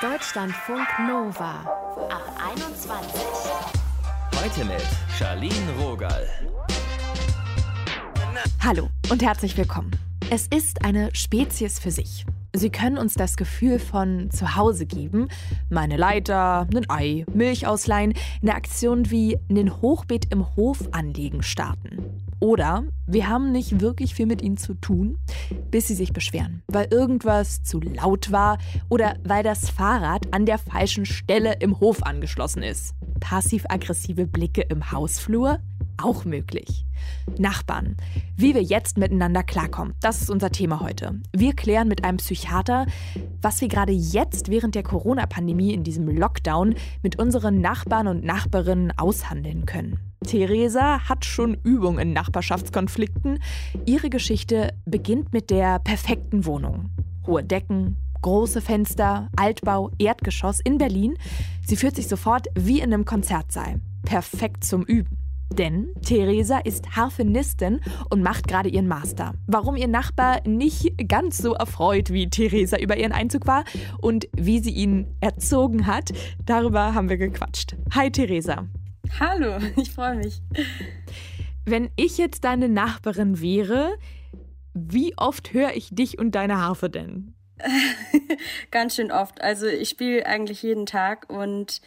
Deutschlandfunk Nova ab 21. Heute mit Charlene Rogal. Hallo und herzlich willkommen. Es ist eine Spezies für sich. Sie können uns das Gefühl von zu Hause geben, meine Leiter, ein Ei, Milch ausleihen, eine Aktion wie einen Hochbeet im Hof anlegen starten. Oder wir haben nicht wirklich viel mit ihnen zu tun, bis sie sich beschweren, weil irgendwas zu laut war oder weil das Fahrrad an der falschen Stelle im Hof angeschlossen ist. Passiv-aggressive Blicke im Hausflur? Auch möglich. Nachbarn. Wie wir jetzt miteinander klarkommen, das ist unser Thema heute. Wir klären mit einem Psychiater, was wir gerade jetzt während der Corona-Pandemie in diesem Lockdown mit unseren Nachbarn und Nachbarinnen aushandeln können. Theresa hat schon Übung in Nachbarschaftskonflikten. Ihre Geschichte beginnt mit der perfekten Wohnung. Hohe Decken, große Fenster, Altbau, Erdgeschoss in Berlin. Sie fühlt sich sofort wie in einem Konzertsaal. Perfekt zum Üben. Denn Theresa ist Harfenistin und macht gerade ihren Master. Warum ihr Nachbar nicht ganz so erfreut wie Theresa über ihren Einzug war und wie sie ihn erzogen hat, darüber haben wir gequatscht. Hi Theresa. Hallo, ich freue mich. Wenn ich jetzt deine Nachbarin wäre, wie oft höre ich dich und deine Harfe denn? Ganz schön oft. Also ich spiele eigentlich jeden Tag und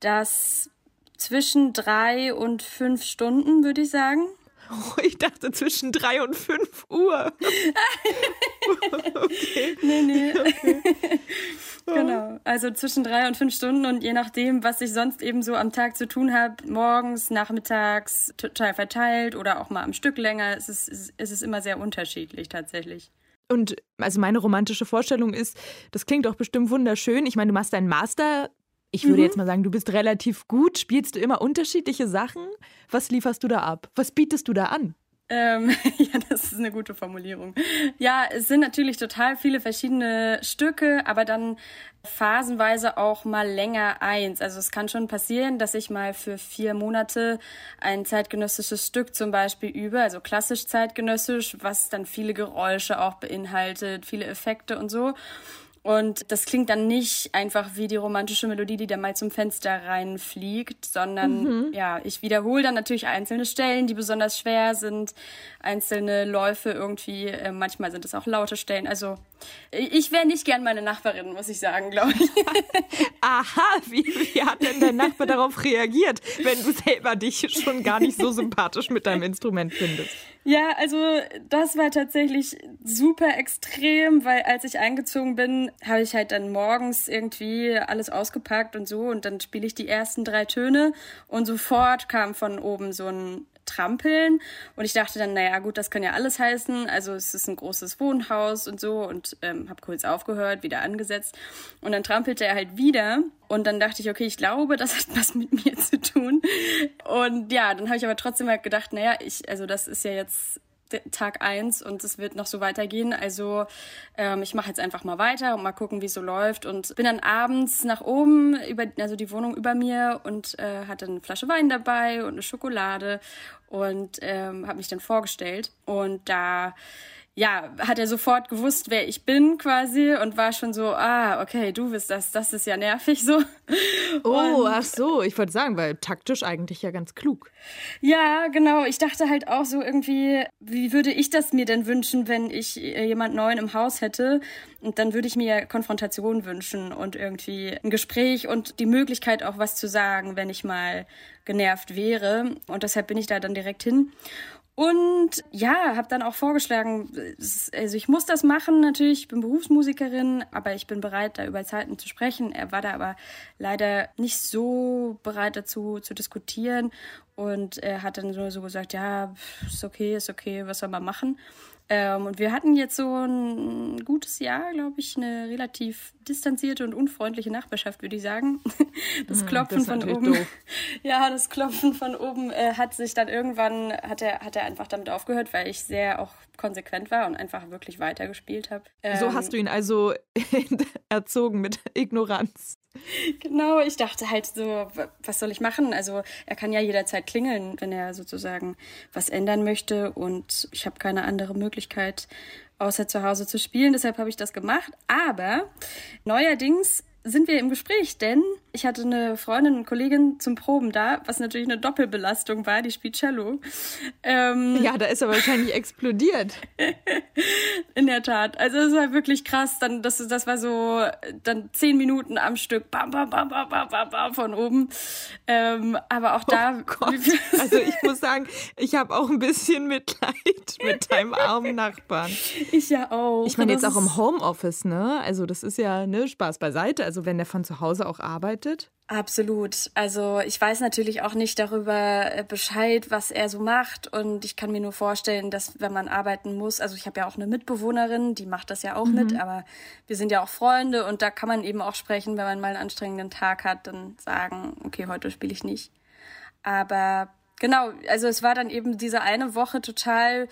das zwischen drei und fünf Stunden, würde ich sagen. Oh, ich dachte zwischen drei und fünf Uhr. okay. Nee, nee. Okay. genau. Also zwischen drei und fünf Stunden und je nachdem, was ich sonst eben so am Tag zu tun habe, morgens, nachmittags, total verteilt oder auch mal am Stück länger, es ist, es ist immer sehr unterschiedlich tatsächlich. Und also meine romantische Vorstellung ist, das klingt doch bestimmt wunderschön. Ich meine, du machst deinen Master ich würde mhm. jetzt mal sagen, du bist relativ gut. Spielst du immer unterschiedliche Sachen? Was lieferst du da ab? Was bietest du da an? Ähm, ja, das ist eine gute Formulierung. Ja, es sind natürlich total viele verschiedene Stücke, aber dann phasenweise auch mal länger eins. Also es kann schon passieren, dass ich mal für vier Monate ein zeitgenössisches Stück zum Beispiel übe, also klassisch zeitgenössisch, was dann viele Geräusche auch beinhaltet, viele Effekte und so. Und das klingt dann nicht einfach wie die romantische Melodie, die da mal zum Fenster reinfliegt, sondern mhm. ja, ich wiederhole dann natürlich einzelne Stellen, die besonders schwer sind, einzelne Läufe irgendwie. Äh, manchmal sind es auch laute Stellen. Also ich wäre nicht gern meine Nachbarin, muss ich sagen, glaube ich. Aha, wie, wie hat denn der Nachbar darauf reagiert, wenn du selber dich schon gar nicht so sympathisch mit deinem Instrument findest? Ja, also das war tatsächlich super extrem, weil als ich eingezogen bin, habe ich halt dann morgens irgendwie alles ausgepackt und so und dann spiele ich die ersten drei Töne und sofort kam von oben so ein Trampeln. Und ich dachte dann, naja gut, das kann ja alles heißen, also es ist ein großes Wohnhaus und so und ähm, habe kurz aufgehört, wieder angesetzt. Und dann trampelte er halt wieder. Und dann dachte ich, okay, ich glaube, das hat was mit mir zu tun. Und ja, dann habe ich aber trotzdem halt gedacht, naja, ich, also das ist ja jetzt Tag eins und es wird noch so weitergehen. Also ähm, ich mache jetzt einfach mal weiter und mal gucken, wie es so läuft. Und bin dann abends nach oben, über, also die Wohnung über mir und äh, hatte eine Flasche Wein dabei und eine Schokolade und ähm, habe mich dann vorgestellt. Und da ja, hat er sofort gewusst, wer ich bin quasi und war schon so, ah, okay, du bist das, das ist ja nervig so. Oh, und, ach so, ich wollte sagen, weil taktisch eigentlich ja ganz klug. Ja, genau. Ich dachte halt auch so irgendwie, wie würde ich das mir denn wünschen, wenn ich äh, jemand Neuen im Haus hätte? Und dann würde ich mir Konfrontation wünschen und irgendwie ein Gespräch und die Möglichkeit auch was zu sagen, wenn ich mal genervt wäre. Und deshalb bin ich da dann direkt hin. Und ja, habe dann auch vorgeschlagen, also ich muss das machen natürlich, ich bin Berufsmusikerin, aber ich bin bereit, da über Zeiten zu sprechen. Er war da aber leider nicht so bereit dazu zu diskutieren und er hat dann so gesagt, ja, ist okay, ist okay, was soll man machen? Ähm, und wir hatten jetzt so ein gutes Jahr, glaube ich, eine relativ distanzierte und unfreundliche Nachbarschaft, würde ich sagen. Das hm, Klopfen das von oben. Doof. Ja, das Klopfen von oben äh, hat sich dann irgendwann, hat er, hat er einfach damit aufgehört, weil ich sehr auch konsequent war und einfach wirklich weitergespielt habe. Ähm, so hast du ihn also erzogen mit Ignoranz. Genau, ich dachte halt so, was soll ich machen? Also er kann ja jederzeit klingeln, wenn er sozusagen was ändern möchte und ich habe keine andere Möglichkeit, außer zu Hause zu spielen. Deshalb habe ich das gemacht. Aber Neuerdings sind wir im Gespräch, denn ich hatte eine Freundin und Kollegin zum Proben da, was natürlich eine Doppelbelastung war, die spielt Cello. Ähm, ja, da ist er wahrscheinlich explodiert. In der Tat. Also es war wirklich krass. Dann, das, das war so dann zehn Minuten am Stück, bam, bam, bam, bam, bam, bam, bam von oben. Ähm, aber auch da. Oh also ich muss sagen, ich habe auch ein bisschen Mitleid mit deinem armen Nachbarn. Ich ja auch. Ich meine jetzt auch im Homeoffice, ne? Also das ist ja ne Spaß beiseite. Also wenn der von zu Hause auch arbeitet. Absolut. Also ich weiß natürlich auch nicht darüber äh, Bescheid, was er so macht. Und ich kann mir nur vorstellen, dass wenn man arbeiten muss, also ich habe ja auch eine Mitbewohnerin, die macht das ja auch mhm. mit, aber wir sind ja auch Freunde und da kann man eben auch sprechen, wenn man mal einen anstrengenden Tag hat, dann sagen, okay, heute spiele ich nicht. Aber genau, also es war dann eben diese eine Woche total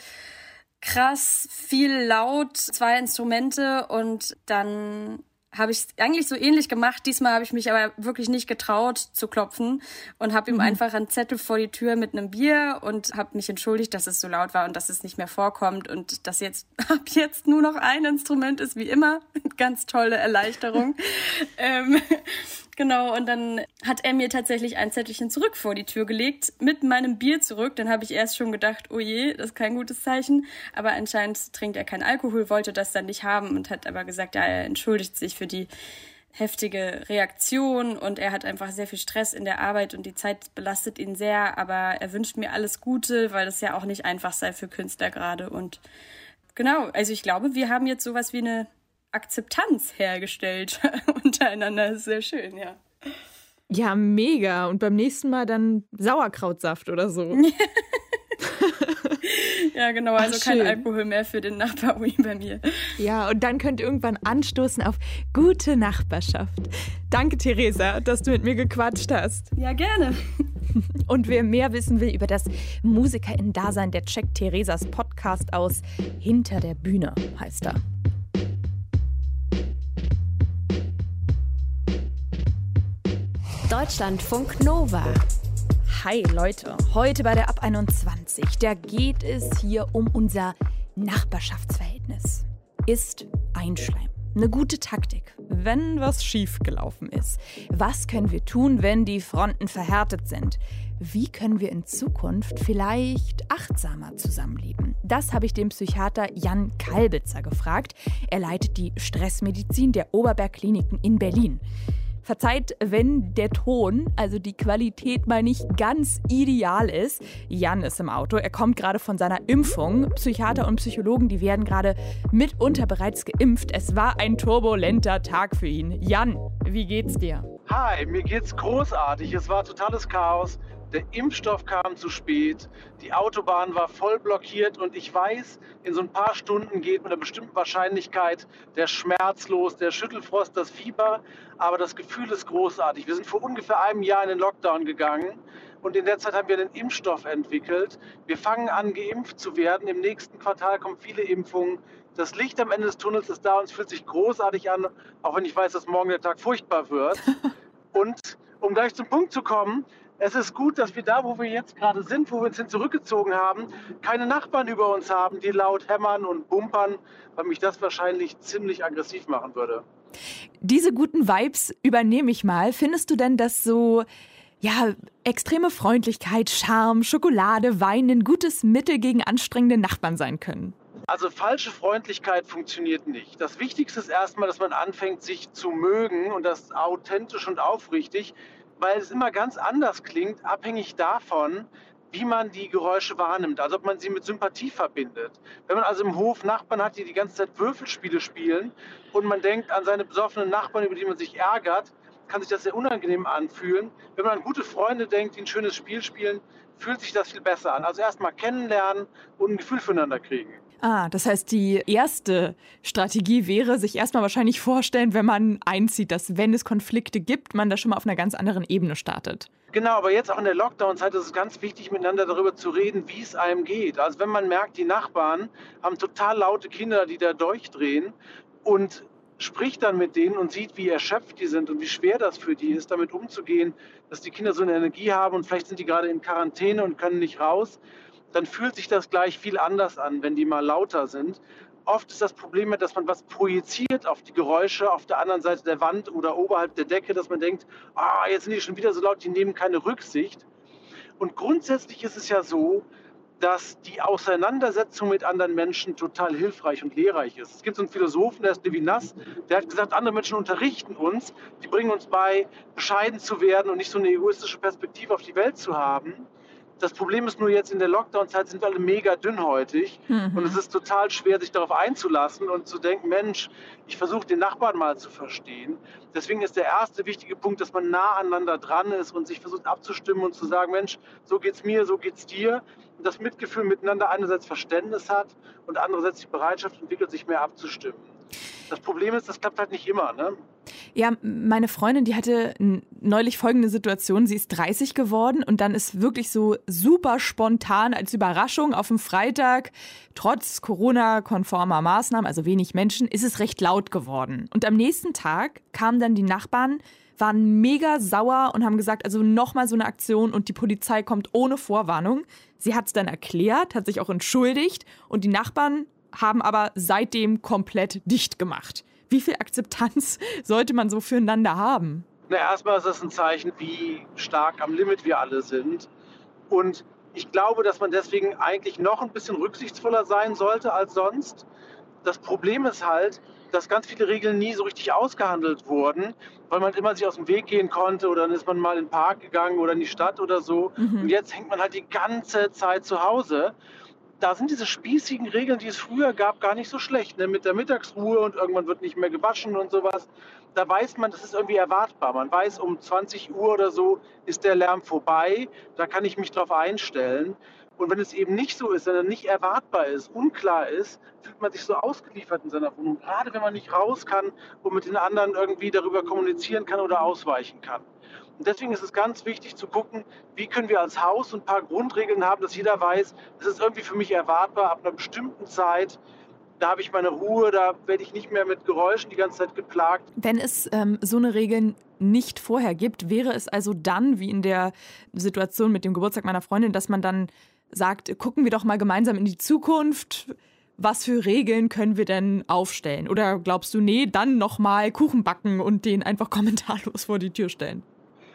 krass, viel laut, zwei Instrumente und dann habe ich eigentlich so ähnlich gemacht. Diesmal habe ich mich aber wirklich nicht getraut zu klopfen und habe ihm mhm. einfach einen Zettel vor die Tür mit einem Bier und habe mich entschuldigt, dass es so laut war und dass es nicht mehr vorkommt und dass jetzt ab jetzt nur noch ein Instrument ist, wie immer. Ganz tolle Erleichterung. ähm, Genau, und dann hat er mir tatsächlich ein Zettelchen zurück vor die Tür gelegt, mit meinem Bier zurück. Dann habe ich erst schon gedacht, oh je, das ist kein gutes Zeichen. Aber anscheinend trinkt er keinen Alkohol, wollte das dann nicht haben und hat aber gesagt, ja, er entschuldigt sich für die heftige Reaktion und er hat einfach sehr viel Stress in der Arbeit und die Zeit belastet ihn sehr, aber er wünscht mir alles Gute, weil das ja auch nicht einfach sei für Künstler gerade und genau, also ich glaube, wir haben jetzt sowas wie eine Akzeptanz hergestellt untereinander. Das ist sehr schön, ja. Ja, mega. Und beim nächsten Mal dann Sauerkrautsaft oder so. ja, genau. Also Ach, kein Alkohol mehr für den Nachbar bei mir. Ja, und dann könnt ihr irgendwann anstoßen auf gute Nachbarschaft. Danke, Theresa, dass du mit mir gequatscht hast. Ja, gerne. Und wer mehr wissen will über das Musikerin-Dasein, der checkt Theresas Podcast aus. Hinter der Bühne heißt er. Deutschlandfunk Nova. Hi Leute, heute bei der Ab 21, da geht es hier um unser Nachbarschaftsverhältnis. Ist Einschleim eine gute Taktik, wenn was schiefgelaufen ist? Was können wir tun, wenn die Fronten verhärtet sind? Wie können wir in Zukunft vielleicht achtsamer zusammenleben? Das habe ich dem Psychiater Jan Kalbitzer gefragt. Er leitet die Stressmedizin der Oberberg-Kliniken in Berlin. Verzeiht, wenn der Ton, also die Qualität mal nicht ganz ideal ist. Jan ist im Auto, er kommt gerade von seiner Impfung. Psychiater und Psychologen, die werden gerade mitunter bereits geimpft. Es war ein turbulenter Tag für ihn. Jan, wie geht's dir? Hi, mir geht's großartig. Es war totales Chaos. Der Impfstoff kam zu spät, die Autobahn war voll blockiert und ich weiß, in so ein paar Stunden geht mit einer bestimmten Wahrscheinlichkeit der Schmerz los, der Schüttelfrost, das Fieber, aber das Gefühl ist großartig. Wir sind vor ungefähr einem Jahr in den Lockdown gegangen und in der Zeit haben wir einen Impfstoff entwickelt. Wir fangen an, geimpft zu werden. Im nächsten Quartal kommen viele Impfungen. Das Licht am Ende des Tunnels ist da und es fühlt sich großartig an, auch wenn ich weiß, dass morgen der Tag furchtbar wird. Und um gleich zum Punkt zu kommen, es ist gut, dass wir da, wo wir jetzt gerade sind, wo wir uns hin zurückgezogen haben, keine Nachbarn über uns haben, die laut hämmern und bumpern, weil mich das wahrscheinlich ziemlich aggressiv machen würde. Diese guten Vibes übernehme ich mal. Findest du denn, dass so ja, extreme Freundlichkeit, Charme, Schokolade, Wein ein gutes Mittel gegen anstrengende Nachbarn sein können? Also falsche Freundlichkeit funktioniert nicht. Das Wichtigste ist erstmal, dass man anfängt, sich zu mögen und das authentisch und aufrichtig weil es immer ganz anders klingt, abhängig davon, wie man die Geräusche wahrnimmt, also ob man sie mit Sympathie verbindet. Wenn man also im Hof Nachbarn hat, die die ganze Zeit Würfelspiele spielen und man denkt an seine besoffenen Nachbarn, über die man sich ärgert, kann sich das sehr unangenehm anfühlen. Wenn man an gute Freunde denkt, die ein schönes Spiel spielen, fühlt sich das viel besser an. Also erstmal kennenlernen und ein Gefühl füreinander kriegen. Ah, das heißt, die erste Strategie wäre, sich erstmal wahrscheinlich vorstellen, wenn man einzieht, dass wenn es Konflikte gibt, man da schon mal auf einer ganz anderen Ebene startet. Genau, aber jetzt auch in der Lockdown-Zeit ist es ganz wichtig, miteinander darüber zu reden, wie es einem geht. Also wenn man merkt, die Nachbarn haben total laute Kinder, die da durchdrehen und spricht dann mit denen und sieht, wie erschöpft die sind und wie schwer das für die ist, damit umzugehen, dass die Kinder so eine Energie haben und vielleicht sind die gerade in Quarantäne und können nicht raus dann fühlt sich das gleich viel anders an, wenn die mal lauter sind. Oft ist das Problem, dass man was projiziert auf die Geräusche auf der anderen Seite der Wand oder oberhalb der Decke, dass man denkt, ah, jetzt sind die schon wieder so laut, die nehmen keine Rücksicht. Und grundsätzlich ist es ja so, dass die Auseinandersetzung mit anderen Menschen total hilfreich und lehrreich ist. Es gibt so einen Philosophen, der ist Levinas, der hat gesagt, andere Menschen unterrichten uns, die bringen uns bei, bescheiden zu werden und nicht so eine egoistische Perspektive auf die Welt zu haben. Das Problem ist nur jetzt in der Lockdown-Zeit sind wir alle mega dünnhäutig mhm. und es ist total schwer, sich darauf einzulassen und zu denken, Mensch, ich versuche den Nachbarn mal zu verstehen. Deswegen ist der erste wichtige Punkt, dass man nah aneinander dran ist und sich versucht abzustimmen und zu sagen, Mensch, so geht's mir, so geht's dir. Und das Mitgefühl miteinander einerseits Verständnis hat und andererseits die Bereitschaft entwickelt, sich mehr abzustimmen. Das Problem ist, das klappt halt nicht immer. Ne? Ja, meine Freundin, die hatte neulich folgende Situation. Sie ist 30 geworden und dann ist wirklich so super spontan als Überraschung auf dem Freitag, trotz Corona-konformer Maßnahmen, also wenig Menschen, ist es recht laut geworden. Und am nächsten Tag kamen dann die Nachbarn, waren mega sauer und haben gesagt, also nochmal so eine Aktion und die Polizei kommt ohne Vorwarnung. Sie hat es dann erklärt, hat sich auch entschuldigt und die Nachbarn haben aber seitdem komplett dicht gemacht. Wie viel Akzeptanz sollte man so füreinander haben? Na, erstmal ist das ein Zeichen, wie stark am Limit wir alle sind. Und ich glaube, dass man deswegen eigentlich noch ein bisschen rücksichtsvoller sein sollte als sonst. Das Problem ist halt, dass ganz viele Regeln nie so richtig ausgehandelt wurden, weil man immer sich aus dem Weg gehen konnte oder dann ist man mal in den Park gegangen oder in die Stadt oder so. Mhm. Und jetzt hängt man halt die ganze Zeit zu Hause da sind diese spießigen Regeln, die es früher gab, gar nicht so schlecht. Ne? Mit der Mittagsruhe und irgendwann wird nicht mehr gewaschen und sowas. Da weiß man, das ist irgendwie erwartbar. Man weiß, um 20 Uhr oder so ist der Lärm vorbei. Da kann ich mich drauf einstellen. Und wenn es eben nicht so ist, wenn er nicht erwartbar ist, unklar ist, fühlt man sich so ausgeliefert in seiner Wohnung. Gerade wenn man nicht raus kann und mit den anderen irgendwie darüber kommunizieren kann oder ausweichen kann. Und deswegen ist es ganz wichtig zu gucken, wie können wir als Haus ein paar Grundregeln haben, dass jeder weiß, das ist irgendwie für mich erwartbar, ab einer bestimmten Zeit da habe ich meine Ruhe, da werde ich nicht mehr mit Geräuschen die ganze Zeit geplagt. Wenn es ähm, so eine Regel nicht vorher gibt, wäre es also dann, wie in der Situation mit dem Geburtstag meiner Freundin, dass man dann sagt, gucken wir doch mal gemeinsam in die Zukunft. Was für Regeln können wir denn aufstellen? Oder glaubst du, nee, dann nochmal Kuchen backen und den einfach kommentarlos vor die Tür stellen?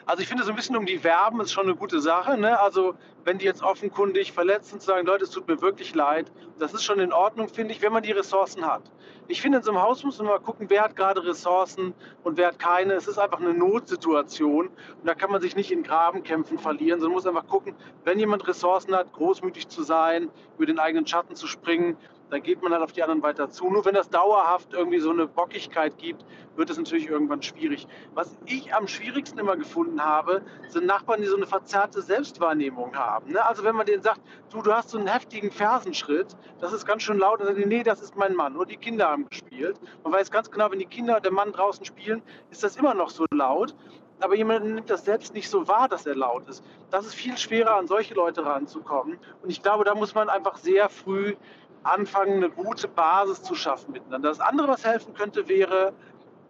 Also ich finde so ein bisschen um die Werben ist schon eine gute Sache. Ne? Also wenn die jetzt offenkundig verletzend sagen, Leute, es tut mir wirklich leid, das ist schon in Ordnung, finde ich, wenn man die Ressourcen hat. Ich finde, in so einem Haus muss man mal gucken, wer hat gerade Ressourcen und wer hat keine. Es ist einfach eine Notsituation und da kann man sich nicht in Grabenkämpfen verlieren, sondern muss einfach gucken, wenn jemand Ressourcen hat, großmütig zu sein, über den eigenen Schatten zu springen dann geht man halt auf die anderen weiter zu. Nur wenn das dauerhaft irgendwie so eine Bockigkeit gibt, wird es natürlich irgendwann schwierig. Was ich am schwierigsten immer gefunden habe, sind Nachbarn, die so eine verzerrte Selbstwahrnehmung haben. Ne? Also wenn man denen sagt, du, du hast so einen heftigen Fersenschritt, das ist ganz schön laut, dann sagen die, nee, das ist mein Mann. Nur die Kinder haben gespielt. Man weiß ganz genau, wenn die Kinder und der Mann draußen spielen, ist das immer noch so laut aber jemand nimmt das selbst nicht so wahr, dass er laut ist. Das ist viel schwerer, an solche Leute ranzukommen. Und ich glaube, da muss man einfach sehr früh anfangen, eine gute Basis zu schaffen miteinander. Das andere, was helfen könnte, wäre,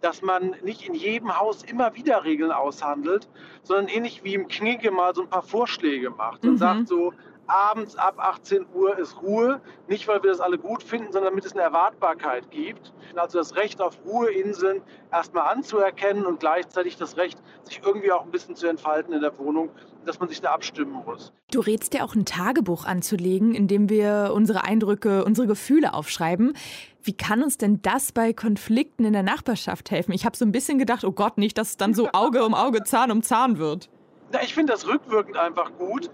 dass man nicht in jedem Haus immer wieder Regeln aushandelt, sondern ähnlich wie im Knigge mal so ein paar Vorschläge macht und mhm. sagt so, abends ab 18 Uhr ist Ruhe. Nicht, weil wir das alle gut finden, sondern damit es eine Erwartbarkeit gibt. Also das Recht auf Ruheinseln erstmal anzuerkennen und gleichzeitig das Recht, sich irgendwie auch ein bisschen zu entfalten in der Wohnung, dass man sich da abstimmen muss. Du rätst dir auch ein Tagebuch anzulegen, in dem wir unsere Eindrücke, unsere Gefühle aufschreiben. Wie kann uns denn das bei Konflikten in der Nachbarschaft helfen? Ich habe so ein bisschen gedacht, oh Gott, nicht, dass es dann so Auge um Auge, Zahn um Zahn wird. Ja, ich finde das rückwirkend einfach gut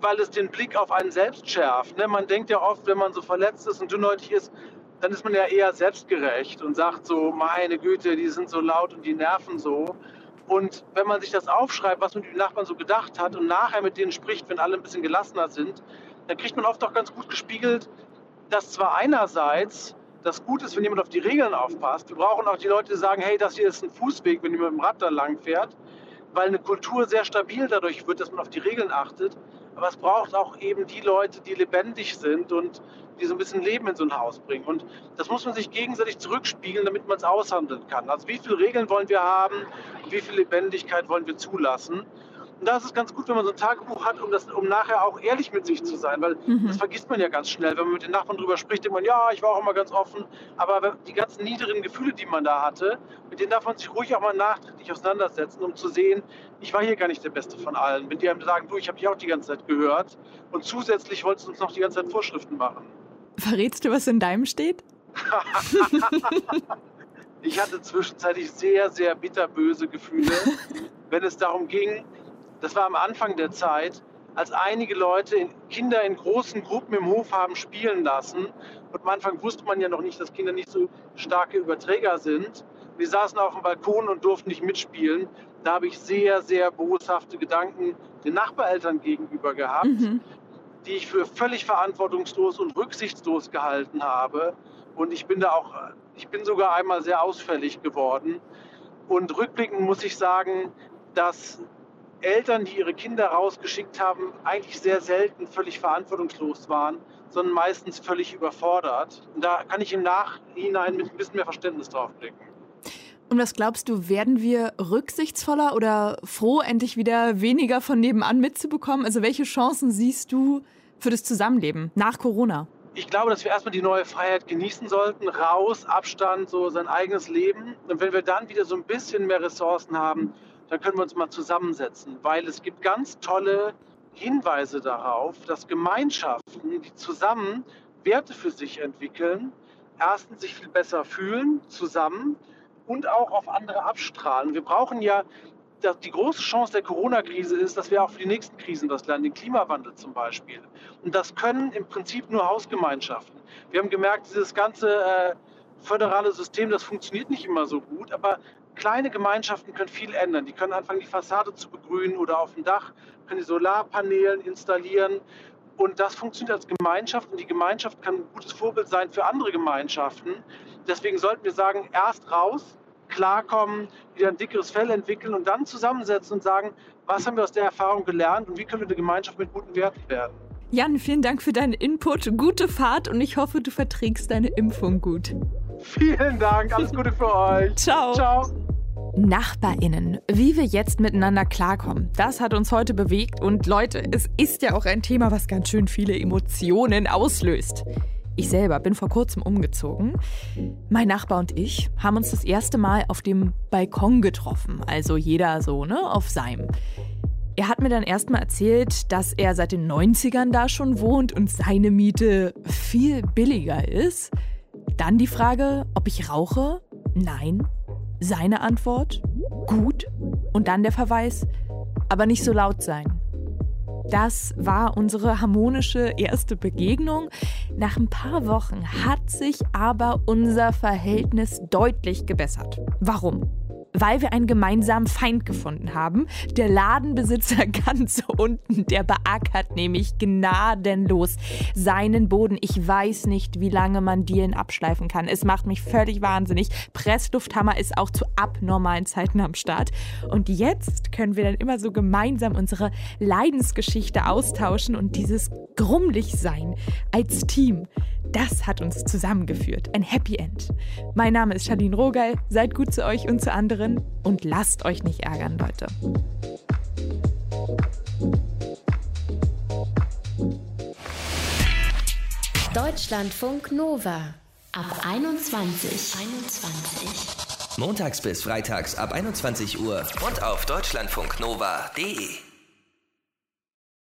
weil es den Blick auf einen selbst schärft. Ne? Man denkt ja oft, wenn man so verletzt ist und dünnhäutig ist, dann ist man ja eher selbstgerecht und sagt so, meine Güte, die sind so laut und die nerven so. Und wenn man sich das aufschreibt, was man mit den Nachbarn so gedacht hat und nachher mit denen spricht, wenn alle ein bisschen gelassener sind, dann kriegt man oft auch ganz gut gespiegelt, dass zwar einerseits das gut ist, wenn jemand auf die Regeln aufpasst. Wir brauchen auch die Leute, die sagen, hey, das hier ist ein Fußweg, wenn jemand mit dem Rad da lang fährt, weil eine Kultur sehr stabil dadurch wird, dass man auf die Regeln achtet. Aber es braucht auch eben die Leute, die lebendig sind und die so ein bisschen Leben in so ein Haus bringen. Und das muss man sich gegenseitig zurückspiegeln, damit man es aushandeln kann. Also wie viele Regeln wollen wir haben, wie viel Lebendigkeit wollen wir zulassen. Und da ist es ganz gut, wenn man so ein Tagebuch hat, um, das, um nachher auch ehrlich mit sich zu sein, weil Mhm. das vergisst man ja ganz schnell. Wenn man mit den Nachbarn drüber spricht, denkt man, ja, ich war auch immer ganz offen. Aber die ganzen niederen Gefühle, die man da hatte, mit denen darf man sich ruhig auch mal nachträglich auseinandersetzen, um zu sehen, ich war hier gar nicht der Beste von allen. Wenn die einem sagen, du, ich habe dich auch die ganze Zeit gehört und zusätzlich wolltest du uns noch die ganze Zeit Vorschriften machen. Verrätst du, was in deinem steht? Ich hatte zwischenzeitlich sehr, sehr bitterböse Gefühle, wenn es darum ging, das war am Anfang der Zeit, als einige Leute in, Kinder in großen Gruppen im Hof haben spielen lassen. Und am Anfang wusste man ja noch nicht, dass Kinder nicht so starke Überträger sind. Die saßen auf dem Balkon und durften nicht mitspielen. Da habe ich sehr, sehr boshafte Gedanken den Nachbareltern gegenüber gehabt, Mhm. die ich für völlig verantwortungslos und rücksichtslos gehalten habe. Und ich bin da auch, ich bin sogar einmal sehr ausfällig geworden. Und rückblickend muss ich sagen, dass Eltern, die ihre Kinder rausgeschickt haben, eigentlich sehr selten völlig verantwortungslos waren, sondern meistens völlig überfordert. Und da kann ich im Nachhinein mit ein bisschen mehr Verständnis drauf blicken. Und was glaubst du, werden wir rücksichtsvoller oder froh, endlich wieder weniger von nebenan mitzubekommen? Also welche Chancen siehst du für das Zusammenleben nach Corona? Ich glaube, dass wir erstmal die neue Freiheit genießen sollten. Raus, Abstand, so sein eigenes Leben. Und wenn wir dann wieder so ein bisschen mehr Ressourcen haben, dann können wir uns mal zusammensetzen. Weil es gibt ganz tolle Hinweise darauf, dass Gemeinschaften, die zusammen Werte für sich entwickeln, erstens sich viel besser fühlen, zusammen und auch auf andere abstrahlen. Wir brauchen ja das- die große Chance der Corona-Krise ist, dass wir auch für die nächsten Krisen was lernen, den Klimawandel zum Beispiel. Und das können im Prinzip nur Hausgemeinschaften. Wir haben gemerkt, dieses ganze äh, föderale System, das funktioniert nicht immer so gut, aber kleine Gemeinschaften können viel ändern. Die können anfangen, die Fassade zu begrünen oder auf dem Dach, können die Solarpanelen installieren. Und das funktioniert als Gemeinschaft und die Gemeinschaft kann ein gutes Vorbild sein für andere Gemeinschaften. Deswegen sollten wir sagen, erst raus, klarkommen, wieder ein dickeres Fell entwickeln und dann zusammensetzen und sagen, was haben wir aus der Erfahrung gelernt und wie können wir eine Gemeinschaft mit guten Werten werden. Jan, vielen Dank für deinen Input. Gute Fahrt und ich hoffe, du verträgst deine Impfung gut. Vielen Dank, alles Gute für euch. Ciao. Ciao. Nachbarinnen, wie wir jetzt miteinander klarkommen, das hat uns heute bewegt und Leute, es ist ja auch ein Thema, was ganz schön viele Emotionen auslöst. Ich selber bin vor kurzem umgezogen. Mein Nachbar und ich haben uns das erste Mal auf dem Balkon getroffen, also jeder so, ne, auf seinem. Er hat mir dann erstmal erzählt, dass er seit den 90ern da schon wohnt und seine Miete viel billiger ist. Dann die Frage, ob ich rauche? Nein. Seine Antwort? Gut. Und dann der Verweis, aber nicht so laut sein. Das war unsere harmonische erste Begegnung. Nach ein paar Wochen hat sich aber unser Verhältnis deutlich gebessert. Warum? Weil wir einen gemeinsamen Feind gefunden haben. Der Ladenbesitzer ganz unten, der beackert nämlich gnadenlos seinen Boden. Ich weiß nicht, wie lange man Dielen abschleifen kann. Es macht mich völlig wahnsinnig. Presslufthammer ist auch zu abnormalen Zeiten am Start. Und jetzt können wir dann immer so gemeinsam unsere Leidensgeschichte austauschen und dieses Grummlichsein als Team. Das hat uns zusammengeführt. Ein Happy End. Mein Name ist Charlene Rogal. Seid gut zu euch und zu anderen und lasst euch nicht ärgern, Leute. Deutschlandfunk Nova. Ab 21. 21. Montags bis freitags ab 21 Uhr und auf deutschlandfunknova.de.